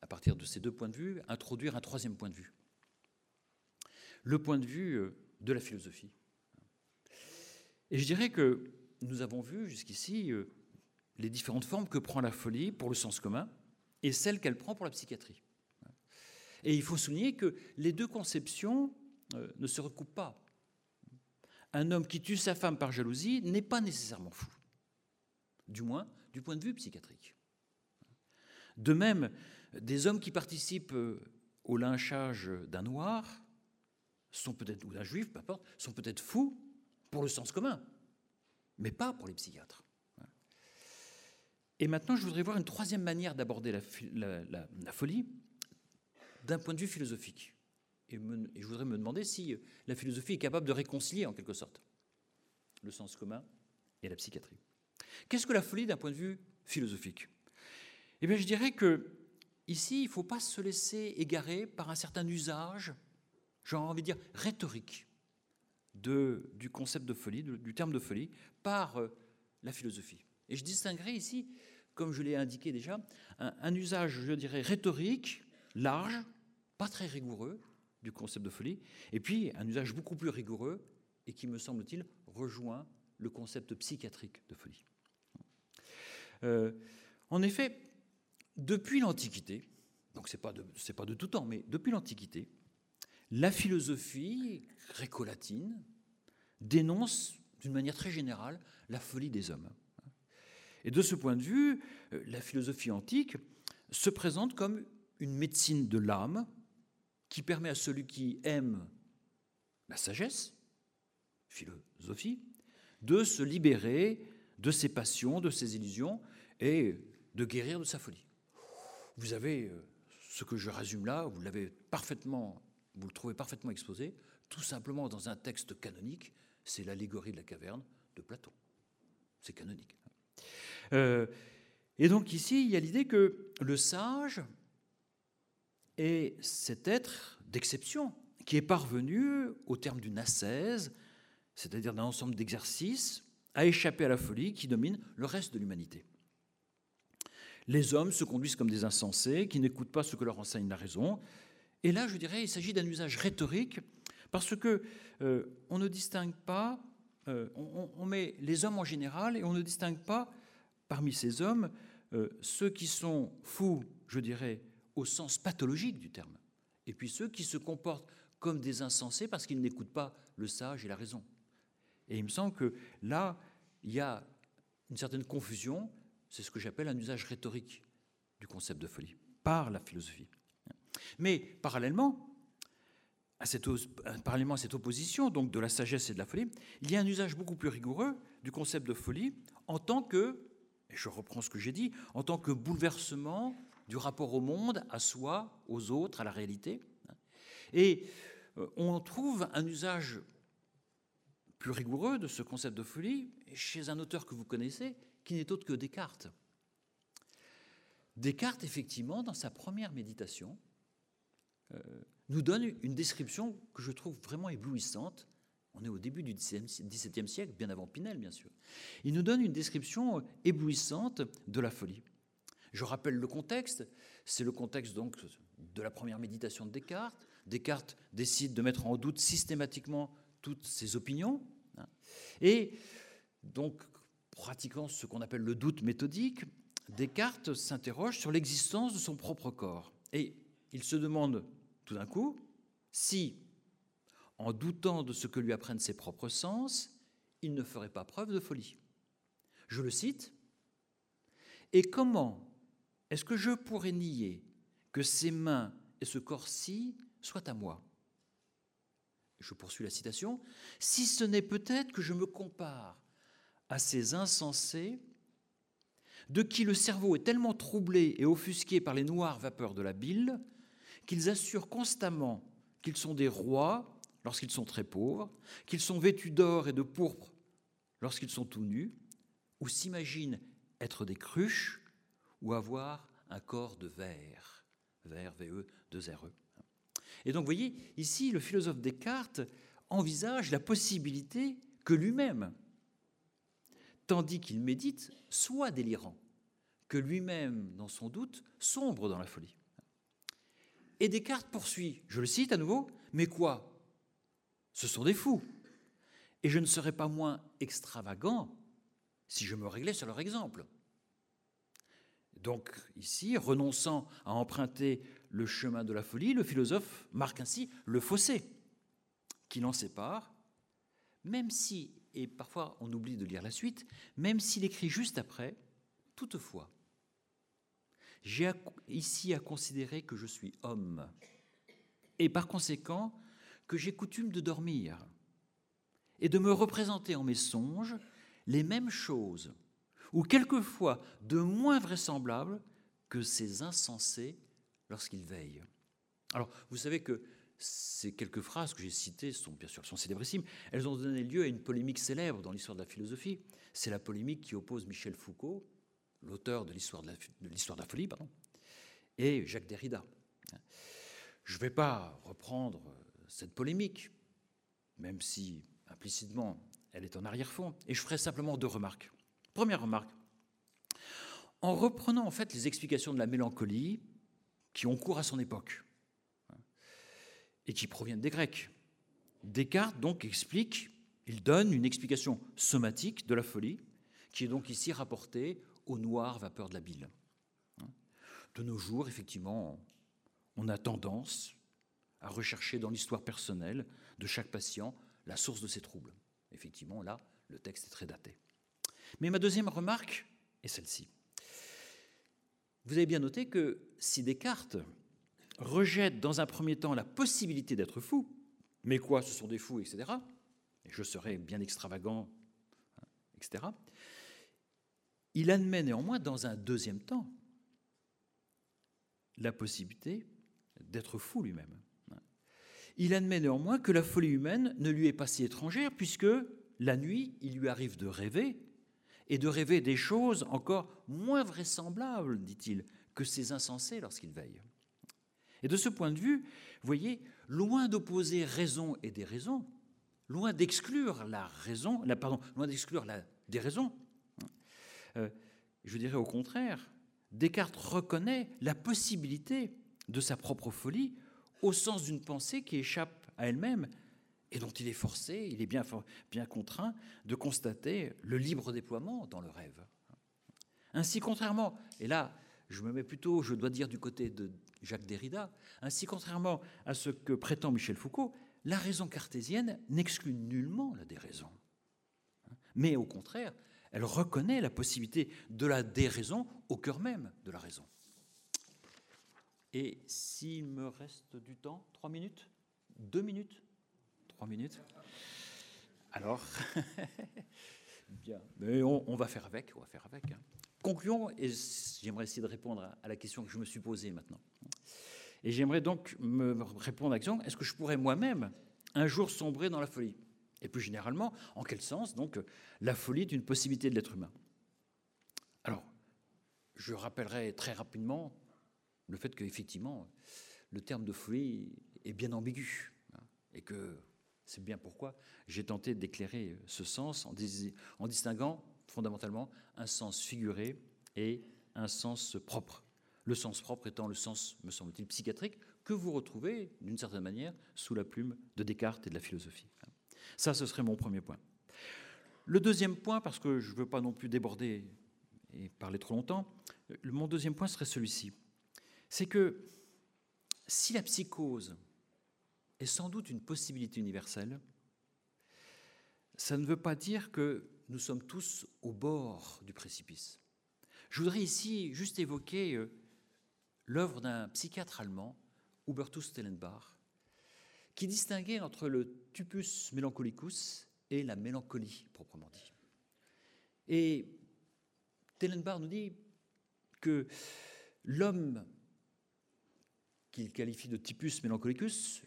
à partir de ces deux points de vue, introduire un troisième point de vue. Le point de vue euh, de la philosophie. Et je dirais que nous avons vu jusqu'ici euh, les différentes formes que prend la folie pour le sens commun et celles qu'elle prend pour la psychiatrie. Et il faut souligner que les deux conceptions euh, ne se recoupent pas. Un homme qui tue sa femme par jalousie n'est pas nécessairement fou, du moins du point de vue psychiatrique. De même, des hommes qui participent euh, au lynchage d'un noir sont peut-être ou d'un juif, peu importe, sont peut-être fous pour le sens commun, mais pas pour les psychiatres. Et maintenant, je voudrais voir une troisième manière d'aborder la, folie d'un point de vue philosophique. Et, et, je voudrais me demander si la philosophie est capable de réconcilier, en quelque sorte, le sens commun et la psychiatrie. Qu'est-ce que la folie d'un point de vue philosophique? Eh bien, je dirais que ici, il ne faut pas se laisser égarer par un certain usage, j'ai envie de dire rhétorique, du concept de folie, du terme de folie, par euh, la philosophie. Et je distinguerai ici, comme je l'ai indiqué déjà, un, usage, je dirais, rhétorique, large, pas très rigoureux du concept de folie, et puis un usage beaucoup plus rigoureux et qui, me semble-t-il, rejoint le concept psychiatrique de folie. Euh, en effet, depuis l'Antiquité, donc ce n'est pas, de, pas de tout temps, mais depuis l'Antiquité, la philosophie gréco-latine dénonce d'une manière très générale la folie des hommes. Et de ce point de vue, euh, la philosophie antique se présente comme une médecine de l'âme qui permet à celui qui aime la sagesse, philosophie, de se libérer de ses passions, de ses illusions et de guérir de sa folie. Vous avez euh, ce que je résume là, vous l'avez parfaitement, vous le trouvez parfaitement exposé, tout simplement dans un texte canonique, c'est l'allégorie de la caverne de Platon. C'est canonique. Euh, et donc ici, il y a l'idée que le sage est cet être d'exception qui est parvenu, au terme d'une ascèse, c'est-à-dire d'un ensemble d'exercices, à échapper à la folie qui domine le reste de l'humanité. Les hommes se conduisent comme des insensés qui n'écoutent pas ce que leur enseigne la raison. Et là, je dirais, il s'agit d'un usage rhétorique parce que euh, on ne distingue pas, euh, on, met les hommes en général et on ne distingue pas parmi ces hommes euh, ceux qui sont fous, je dirais, au sens pathologique du terme, et puis ceux qui se comportent comme des insensés parce qu'ils n'écoutent pas le sage et la raison. Et il me semble que là, il y a une certaine confusion, c'est ce que j'appelle un usage rhétorique du concept de folie, par la philosophie. Mais parallèlement, à cette, opposition donc de la sagesse et de la folie, il y a un usage beaucoup plus rigoureux du concept de folie en tant que, et je reprends ce que j'ai dit, en tant que bouleversement du rapport au monde, à soi, aux autres, à la réalité. Et euh, on trouve un usage plus rigoureux de ce concept de folie chez un auteur que vous connaissez, qui n'est autre que Descartes. Descartes, effectivement, dans sa première méditation, euh, nous donne une description que je trouve vraiment éblouissante. On est au début du XVIIe siècle, bien avant Pinel, bien sûr. Il nous donne une description éblouissante de la folie. Je rappelle le contexte. C'est le contexte donc de la première méditation de Descartes. Descartes décide de mettre en doute systématiquement toutes ses opinions. Hein. Et donc, pratiquant ce qu'on appelle le doute méthodique, Descartes s'interroge sur l'existence de son propre corps. Et il se demande tout d'un coup si, en doutant de ce que lui apprennent ses propres sens, il ne ferait pas preuve de folie. Je le cite. Et comment est-ce que je pourrais nier que ces mains et ce corps-ci soient à moi? Je poursuis la citation, si ce n'est peut-être que je me compare à ces insensés de qui le cerveau est tellement troublé et offusqué par les noires vapeurs de la bile qu'ils assurent constamment qu'ils sont des rois lorsqu'ils sont très pauvres, qu'ils sont vêtus d'or et de pourpre lorsqu'ils sont tout nus, ou s'imaginent être des cruches ou avoir un corps de verre, verre, VE, de RE. Et donc, vous voyez, ici, le philosophe Descartes envisage la possibilité que lui-même, tandis qu'il médite, soit délirant, que lui-même, dans son doute, sombre dans la folie. Et Descartes poursuit, je le cite à nouveau, mais quoi? Ce sont des fous. Et je ne serais pas moins extravagant si je me réglais sur leur exemple. Donc ici, renonçant à emprunter le chemin de la folie, le philosophe marque ainsi le fossé qui l'en sépare, même si, et parfois on oublie de lire la suite, même s'il écrit juste après, toutefois, j'ai ici à considérer que je suis homme, et par conséquent que j'ai coutume de dormir, et de me représenter en mes songes les mêmes choses, ou quelquefois de moins vraisemblables que ces insensés lorsqu'ils veillent. Alors, vous savez que ces quelques phrases que j'ai citées sont bien sûr sont célébrissimes. Elles ont donné lieu à une polémique célèbre dans l'histoire de la philosophie. C'est la polémique qui oppose Michel Foucault, l'auteur de l'histoire de, la folie, pardon, et Jacques Derrida. Je ne vais pas reprendre cette polémique, même si implicitement elle est en arrière-fond, et je ferai simplement deux remarques. Première remarque, en reprenant en fait les explications de la mélancolie qui ont cours à son époque et qui proviennent des Grecs. Descartes donc explique, il donne une explication somatique de la folie, qui est donc ici rapportée aux noires vapeurs de la bile. De nos jours, effectivement, on a tendance à rechercher dans l'histoire personnelle de chaque patient la source de ses troubles. Effectivement, là, le texte est très daté. Mais ma deuxième remarque est celle-ci. Vous avez bien noté que si Descartes rejette dans un premier temps la possibilité d'être fou, mais quoi, ce sont des fous, etc., et je serais bien extravagant, hein, etc., il admet néanmoins dans un deuxième temps la possibilité d'être fou lui-même. Il admet néanmoins que la folie humaine ne lui est pas si étrangère, puisque la nuit, il lui arrive de rêver, et de rêver des choses encore moins vraisemblables, dit-il, que ces insensés lorsqu'ils veillent. Et de ce point de vue, voyez, loin d'opposer raison et déraison, loin d'exclure la raison, loin d'exclure la déraison, euh, je dirais au contraire, Descartes reconnaît la possibilité de sa propre folie au sens d'une pensée qui échappe à elle-même et dont il est forcé, il est bien contraint de constater le libre déploiement dans le rêve. Ainsi, contrairement, et là, je me mets plutôt, je dois dire, du côté de Jacques Derrida, ainsi, contrairement à ce que prétend Michel Foucault, la raison cartésienne n'exclut nullement la déraison. Mais au contraire, elle reconnaît la possibilité de la déraison au cœur même de la raison. Et s'il me reste du temps, trois minutes? Deux minutes? Trois minutes Alors, bien, mais on, va faire avec, on va faire avec. Hein. Concluons, et j'aimerais essayer de répondre à la question que je me suis posée maintenant. Et j'aimerais donc me répondre à la question, est-ce que je pourrais moi-même un jour sombrer dans la folie? Et plus généralement, en quel sens donc la folie est une possibilité de l'être humain? Alors, je rappellerai très rapidement le fait qu'effectivement, le terme de folie est bien ambigu, hein, et que c'est bien pourquoi j'ai tenté d'éclairer ce sens en, en distinguant fondamentalement un sens figuré et un sens propre. Le sens propre étant le sens, me semble-t-il, psychiatrique, que vous retrouvez d'une certaine manière sous la plume de Descartes et de la philosophie. Ça, ce serait mon premier point. Le deuxième point, parce que je ne veux pas non plus déborder et parler trop longtemps, mon deuxième point serait celui-ci c'est que si la psychose est sans doute une possibilité universelle, ça ne veut pas dire que nous sommes tous au bord du précipice. Je voudrais ici juste évoquer euh, l'œuvre d'un psychiatre allemand, Hubertus Stellenbach, qui distinguait entre le tupus melancholicus et la mélancolie proprement dit. Et Stellenbach nous dit que l'homme qu'il qualifie de typus melancholicus,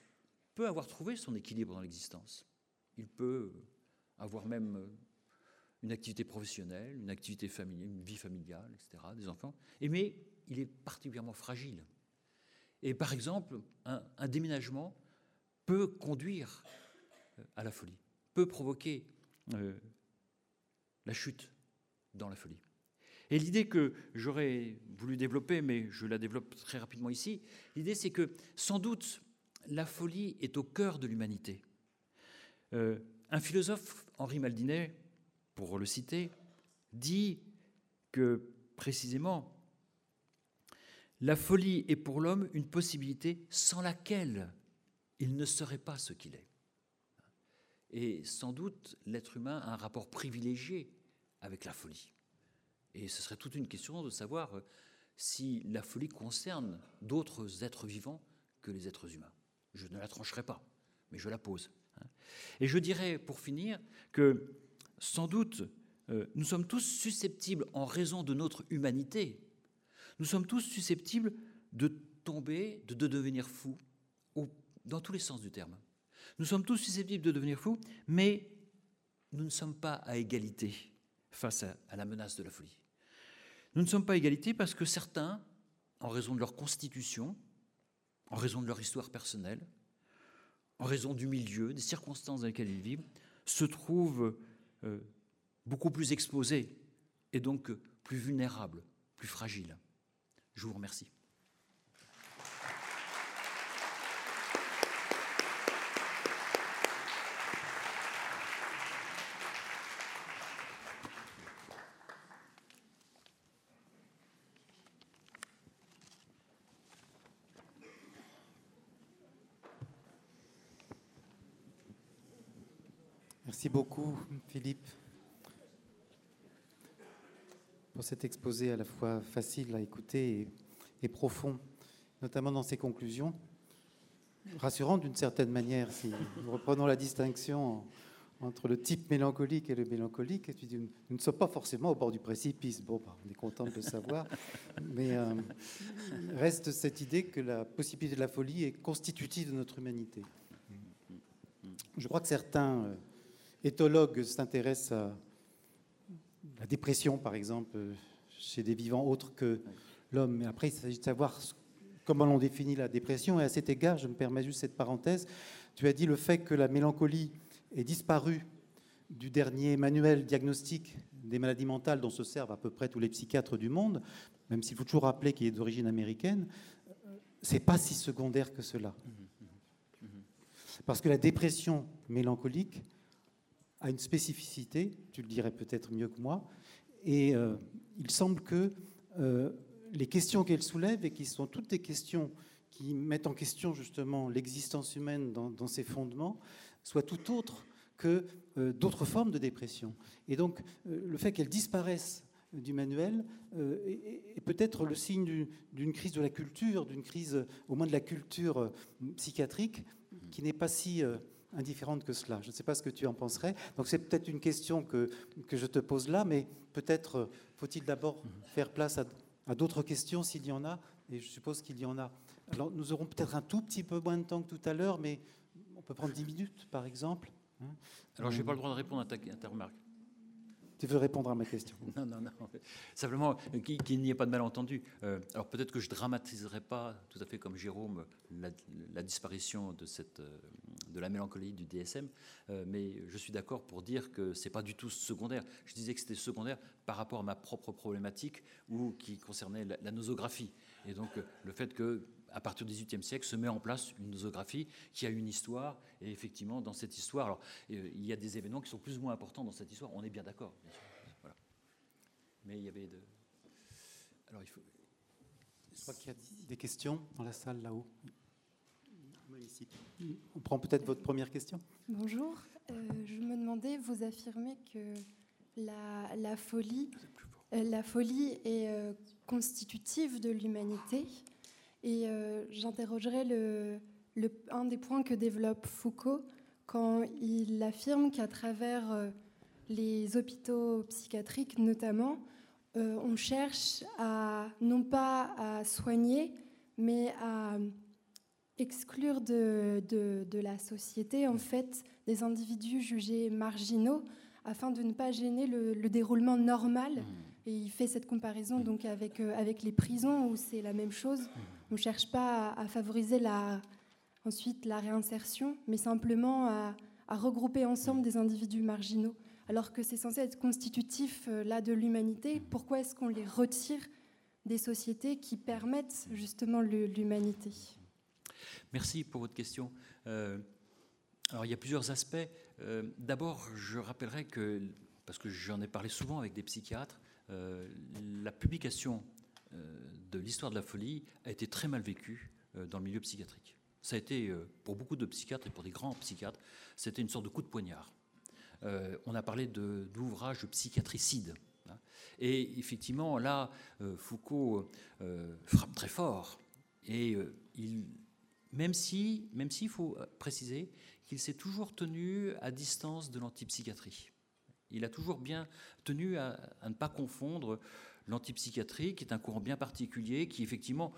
peut avoir trouvé son équilibre dans l'existence. Il peut avoir même une activité professionnelle, une activité familiale, une vie familiale, etc., des enfants. Et mais il est particulièrement fragile. Et par exemple, un, déménagement peut conduire euh, à la folie, peut provoquer euh, la chute dans la folie. Et l'idée que j'aurais voulu développer, mais je la développe très rapidement ici, l'idée c'est que sans doute la folie est au cœur de l'humanité. Euh, un philosophe, Henri Maldinet, pour le citer, dit que précisément la folie est pour l'homme une possibilité sans laquelle il ne serait pas ce qu'il est. Et sans doute, l'être humain a un rapport privilégié avec la folie. Et ce serait toute une question de savoir euh, si la folie concerne d'autres êtres vivants que les êtres humains. Je ne la trancherai pas, mais je la pose. Hein. Et je dirais, pour finir, que sans doute, euh, nous sommes tous susceptibles, en raison de notre humanité, nous sommes tous susceptibles de tomber, de, devenir fous, dans tous les sens du terme. Nous sommes tous susceptibles de devenir fous, mais nous ne sommes pas à égalité face à la menace de la folie. Nous ne sommes pas à égalité parce que certains, en raison de leur constitution, en raison de leur histoire personnelle, en raison du milieu, des circonstances dans lesquelles ils vivent, se trouvent beaucoup plus exposés et donc plus vulnérables, plus fragiles. Je vous remercie. Merci beaucoup, Philippe, pour cet exposé à la fois facile à écouter et, profond, notamment dans ses conclusions. Rassurant d'une certaine manière, si nous reprenons la distinction entre le type mélancolique et le mélancolique, et nous ne sommes pas forcément au bord du précipice. Bon, bah, on est content de le savoir, mais euh, reste cette idée que la possibilité de la folie est constitutive de notre humanité. Je crois que certains euh, éthologue s'intéresse à la dépression, par exemple, chez des vivants autres que l'homme. Mais après, il s'agit de savoir comment l'on définit la dépression. Et à cet égard, je me permets juste cette parenthèse. Tu as dit le fait que la mélancolie est disparue du dernier manuel diagnostique des maladies mentales dont se servent à peu près tous les psychiatres du monde, même s'il faut toujours rappeler qu'il est d'origine américaine, c'est pas si secondaire que cela. Mmh, mmh, mmh. Parce que la dépression mélancolique, a une spécificité, tu le dirais peut-être mieux que moi, et euh, il semble que euh, les questions qu'elle soulève, et qui sont toutes des questions qui mettent en question justement l'existence humaine dans, ses fondements, soient tout autres que euh, d'autres formes de dépression. Et donc le fait qu'elles disparaissent du manuel est, peut-être le signe d'une crise de la culture, d'une crise au moins de la culture psychiatrique, qui n'est pas si indifférente que cela. Je ne sais pas ce que tu en penserais. Donc c'est peut-être une question que, que je te pose là, mais peut-être euh, faut-il d'abord faire place à, d'autres questions s'il y en a, et je suppose qu'il y en a. Alors nous aurons peut-être un tout petit peu moins de temps que tout à l'heure, mais on peut prendre 10 minutes par exemple. Hein. Alors je n'ai pas le droit de répondre à ta, à ta remarque. Tu veux répondre à ma question? Non, non, non. Simplement euh, qu'il n'y ait pas de malentendu. Euh, alors peut-être que je dramatiserai pas tout à fait comme Jérôme la, disparition de, cette, euh, de la mélancolie du DSM, mais je suis d'accord pour dire que c'est pas du tout secondaire. Je disais que c'était secondaire par rapport à ma propre problématique ou qui concernait la nosographie. Et donc le fait que à partir du XVIIIe siècle, se met en place une nosographie qui a une histoire. Et effectivement, dans cette histoire, alors, euh, il y a des événements qui sont plus ou moins importants dans cette histoire. On est bien d'accord, Mais il y avait de. Alors, il faut. Je crois qu'il y a des questions dans la salle là-haut. On prend peut-être votre première question. Bonjour. Euh, je me demandais, vous affirmez que la, la folie, euh, la folie est constitutive de l'humanité. Et euh, j'interrogerai le, un des points que développe Foucault quand il affirme qu'à travers euh, les hôpitaux psychiatriques notamment, euh, on cherche à non pas à soigner, mais à exclure de, de, la société en fait des individus jugés marginaux afin de ne pas gêner le, le déroulement normal. Mmh. Et il fait cette comparaison donc avec, avec les prisons où c'est la même chose. On ne cherche pas à, favoriser ensuite la réinsertion, mais simplement à, regrouper ensemble des individus marginaux. alors que c'est censé être constitutif là de l'humanité. Pourquoi est-ce qu'on les retire des sociétés qui permettent justement l'humanité? Merci pour votre question. alors il y a plusieurs aspects. D'abord, je rappellerai que, parce que j'en ai parlé souvent avec des psychiatres, la publication de l'histoire de la folie a été très mal vécue dans le milieu psychiatrique. Ça a été, euh, pour beaucoup de psychiatres et pour des grands psychiatres, c'était une sorte de coup de poignard. Euh, on a parlé d'ouvrages psychiatricides. Hein. Et effectivement, là, euh, Foucault frappe très fort. Et il, même si, même s'il faut préciser qu'il s'est toujours tenu à distance de l'antipsychiatrie. Il a toujours bien tenu à, ne pas confondre l'antipsychiatrie, qui est un courant bien particulier, qui effectivement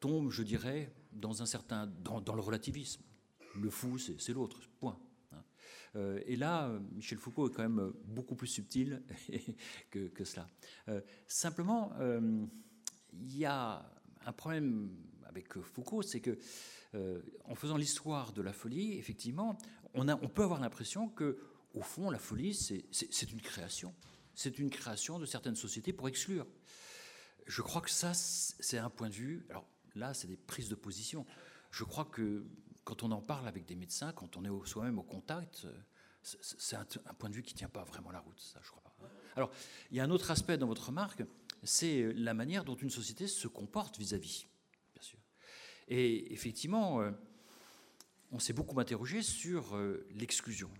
tombe, je dirais, dans un certain dans, le relativisme. Le fou, c'est l'autre, point. Hein. Euh, et là, Michel Foucault est quand même beaucoup plus subtil que, cela. Euh, simplement, euh, il y a un problème avec Foucault, c'est que en faisant l'histoire de la folie, effectivement, on, a, on peut avoir l'impression que, au fond, la folie, c'est une création. C'est une création de certaines sociétés pour exclure. Je crois que ça, c'est un point de vue. Alors, Là, c'est des prises de position. Je crois que quand on en parle avec des médecins, quand on est soi-même au contact, c'est un, point de vue qui ne tient pas vraiment la route, ça, je crois pas. Alors, il y a un autre aspect dans votre remarque, c'est la manière dont une société se comporte vis-à-vis, bien sûr. Et effectivement, euh, on s'est beaucoup interrogé sur euh, l'exclusion.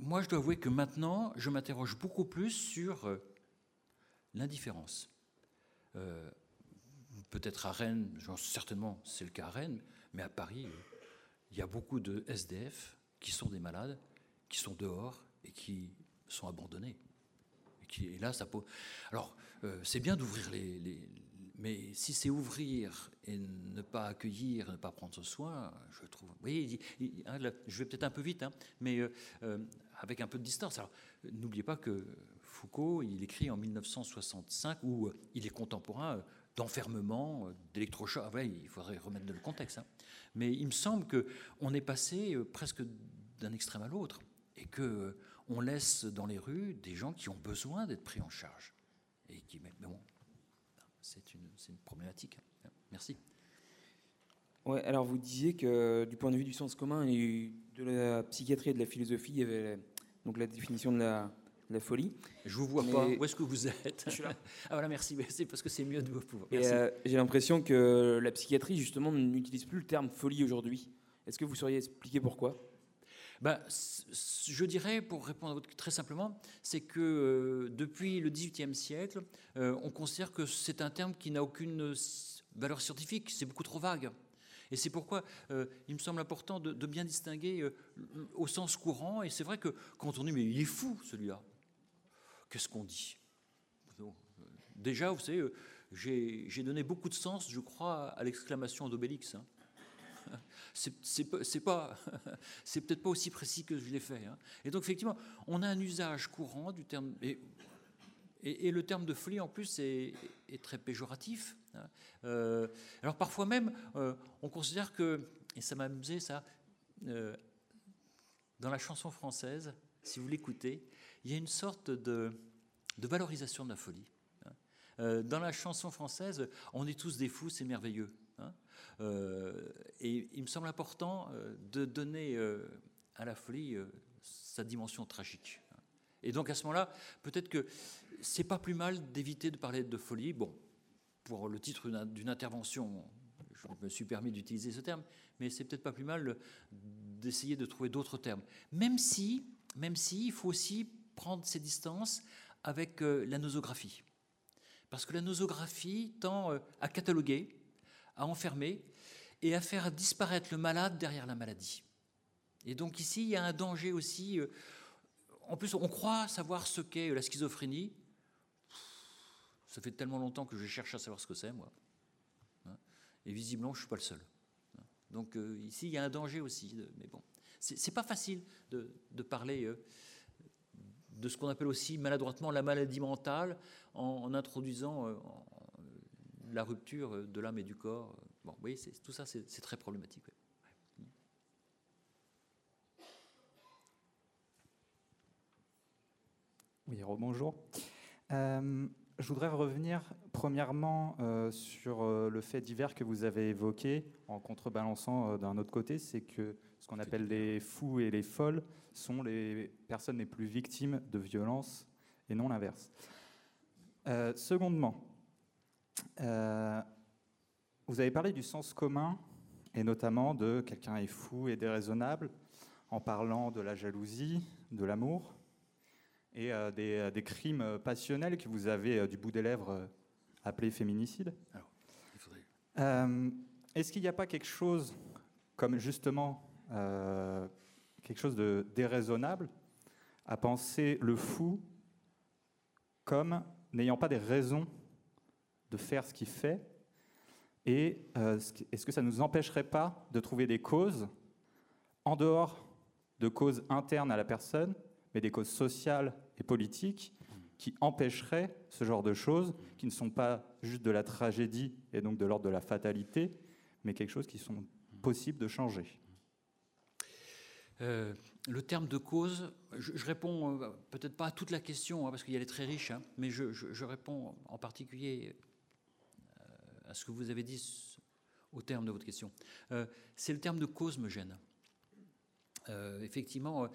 Moi, je dois avouer que maintenant, je m'interroge beaucoup plus sur l'indifférence peut-être à Rennes, certainement c'est le cas à Rennes, mais à Paris, il y a beaucoup de SDF qui sont des malades, qui sont dehors et qui sont abandonnés. Et, là, ça peut... Alors, euh, c'est bien d'ouvrir les, Mais si c'est ouvrir et ne pas accueillir, ne pas prendre soin, je trouve. Vous voyez, hein, je vais peut-être un peu vite, hein, mais euh, euh, avec un peu de distance. Alors, n'oubliez pas que Foucault, il écrit en 1965, où il est contemporain d'enfermement, euh, d'électrochoc. Ah il faudrait remettre le contexte. Hein. Mais il me semble qu'on est passé euh, presque d'un extrême à l'autre et que euh, on laisse dans les rues des gens qui ont besoin d'être pris en charge. Et qui, mais bon, c'est une, une, problématique. Hein. Merci. Ouais, alors vous disiez que du point de vue du sens commun et de la psychiatrie et de la philosophie, il y avait donc la définition de la, la folie. Je vous vois pas. Où est-ce que vous êtes? Je suis là. Ah voilà, merci. C'est parce que c'est mieux de vous pouvoir. Euh, j'ai l'impression que la psychiatrie justement n'utilise plus le terme folie aujourd'hui. Est-ce que vous sauriez expliquer pourquoi? Ben, je dirais, pour répondre très simplement, c'est que euh, depuis le XVIIIe siècle, euh, on considère que c'est un terme qui n'a aucune valeur scientifique, c'est beaucoup trop vague. Et c'est pourquoi il me semble important de, bien distinguer au sens courant, et c'est vrai que quand on dit mais il est fou celui-là, qu'est-ce qu'on dit? Déjà, vous savez, euh, j'ai donné beaucoup de sens, je crois, à l'exclamation d'Obélix. Hein. C'est peut-être pas aussi précis que je l'ai fait. Hein. Et donc, effectivement, on a un usage courant du terme. Et, le terme de folie, en plus, est, très péjoratif. Euh, alors, parfois même, euh, on considère que, et ça m'a amusé ça, dans la chanson française, si vous l'écoutez, il y a une sorte de, valorisation de la folie. Euh, dans la chanson française, on est tous des fous, c'est merveilleux. Hein. Euh, et il me semble important euh, de donner à la folie sa dimension tragique. Et donc à ce moment-là, peut-être que c'est pas plus mal d'éviter de parler de folie. Bon, pour le titre d'une intervention, je me suis permis d'utiliser ce terme, mais c'est peut-être pas plus mal d'essayer de trouver d'autres termes. Même si, même si, il faut aussi prendre ses distances avec euh, la nosographie. Parce que la nosographie tend euh, à cataloguer, à enfermer et à faire disparaître le malade derrière la maladie. Et donc ici, il y a un danger aussi. Euh, en plus, on croit savoir ce qu'est la schizophrénie. Ça fait tellement longtemps que je cherche à savoir ce que c'est, moi. Hein. Et visiblement, je ne suis pas le seul. Hein. Donc ici, il y a un danger aussi. Mais bon, c'est pas facile de, parler de ce qu'on appelle aussi maladroitement la maladie mentale en, introduisant euh, la rupture de l'âme et du corps. Bon, vous voyez, tout ça, c'est très problématique. Oui, bonjour. Euh, je voudrais revenir premièrement euh, sur euh, le fait divers que vous avez évoqué en contrebalançant d'un autre côté, c'est que ce qu'on appelle les fous et les folles sont les personnes les plus victimes de violences et non l'inverse. secondement, vous avez parlé du sens commun et notamment de quelqu'un est fou et déraisonnable en parlant de la jalousie, de l'amour et euh, euh, des, crimes passionnels que vous avez euh, du bout des lèvres appelés féminicides. Est-ce qu'il n'y a pas quelque chose comme justement quelque chose de déraisonnable à penser le fou comme n'ayant pas des raisons de faire ce qu'il fait? Et est-ce que ça ne nous empêcherait pas de trouver des causes en dehors de causes internes à la personne mais des causes sociales et politiques qui empêcheraient ce genre de choses, qui ne sont pas juste de la tragédie et donc de l'ordre de la fatalité, mais quelque chose qui sont possibles de changer. Euh, le terme de cause, je, réponds euh, peut-être pas à toute la question, hein, parce qu'elle est très riche, hein, mais je, réponds en particulier euh, à ce que vous avez dit au terme de votre question. C'est le terme de cause me gêne. effectivement,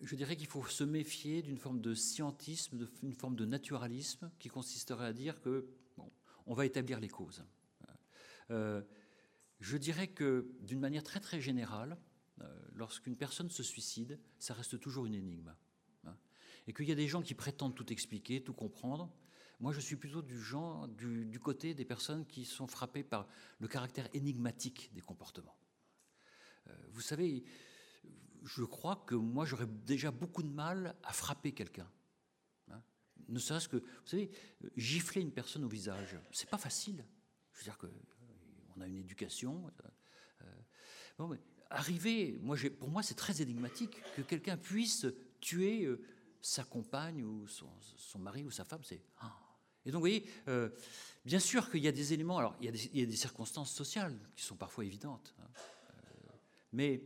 je dirais qu'il faut se méfier d'une forme de scientisme, d'une forme de naturalisme qui consisterait à dire que on va établir les causes. Euh, je dirais que d'une manière très très générale, euh, lorsqu'une personne se suicide, ça reste toujours une énigme. Hein. et qu'il y a des gens qui prétendent tout expliquer, tout comprendre. Moi, je suis plutôt du genre, du, côté des personnes qui sont frappées par le caractère énigmatique des comportements. Euh, vous savez, je crois que moi, j'aurais déjà beaucoup de mal à frapper quelqu'un. Hein. ne serait-ce que, vous savez, gifler une personne au visage, c'est pas facile. Je veux dire que euh, on a une éducation. Euh, arriver, moi, pour moi, c'est très énigmatique que quelqu'un puisse tuer euh, sa compagne ou son, mari ou sa femme. Ah. et donc, vous voyez, bien sûr qu'il y a des éléments. Alors, il y a des, il y a des circonstances sociales qui sont parfois évidentes, hein, mais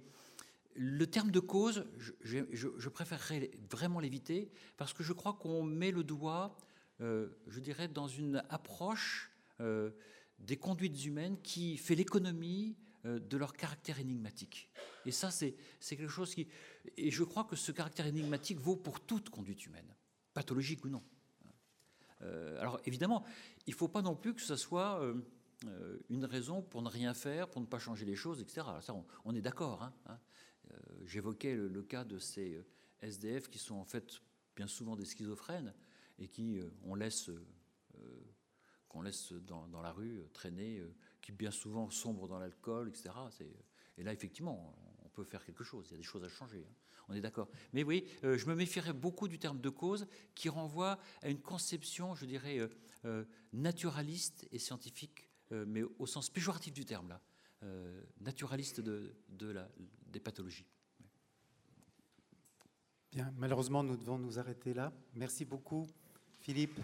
le terme de cause, je, préférerais vraiment l'éviter parce que je crois qu'on met le doigt, euh, je dirais, dans une approche euh, des conduites humaines qui fait l'économie euh, de leur caractère énigmatique. Et ça, c'est quelque chose qui... Et je crois que ce caractère énigmatique vaut pour toute conduite humaine, pathologique ou non. alors évidemment, il ne faut pas non plus que ce soit une raison pour ne rien faire, pour ne pas changer les choses, etc. Ça, on, est d'accord. Hein, hein. Euh, j'évoquais le, cas de ces euh, SDF qui sont en fait bien souvent des schizophrènes et qui euh, on laisse qu'on laisse dans, la rue traîner, qui bien souvent sombrent dans l'alcool, etc. Et là, effectivement, on peut faire quelque chose. Il y a des choses à changer. Hein. On est d'accord. Mais oui, je me méfierais beaucoup du terme de cause qui renvoie à une conception, je dirais, naturaliste et scientifique, mais au sens péjoratif du terme, là. naturaliste de la, des pathologies. Bien, malheureusement, nous devons nous arrêter là. Merci beaucoup, Philippe.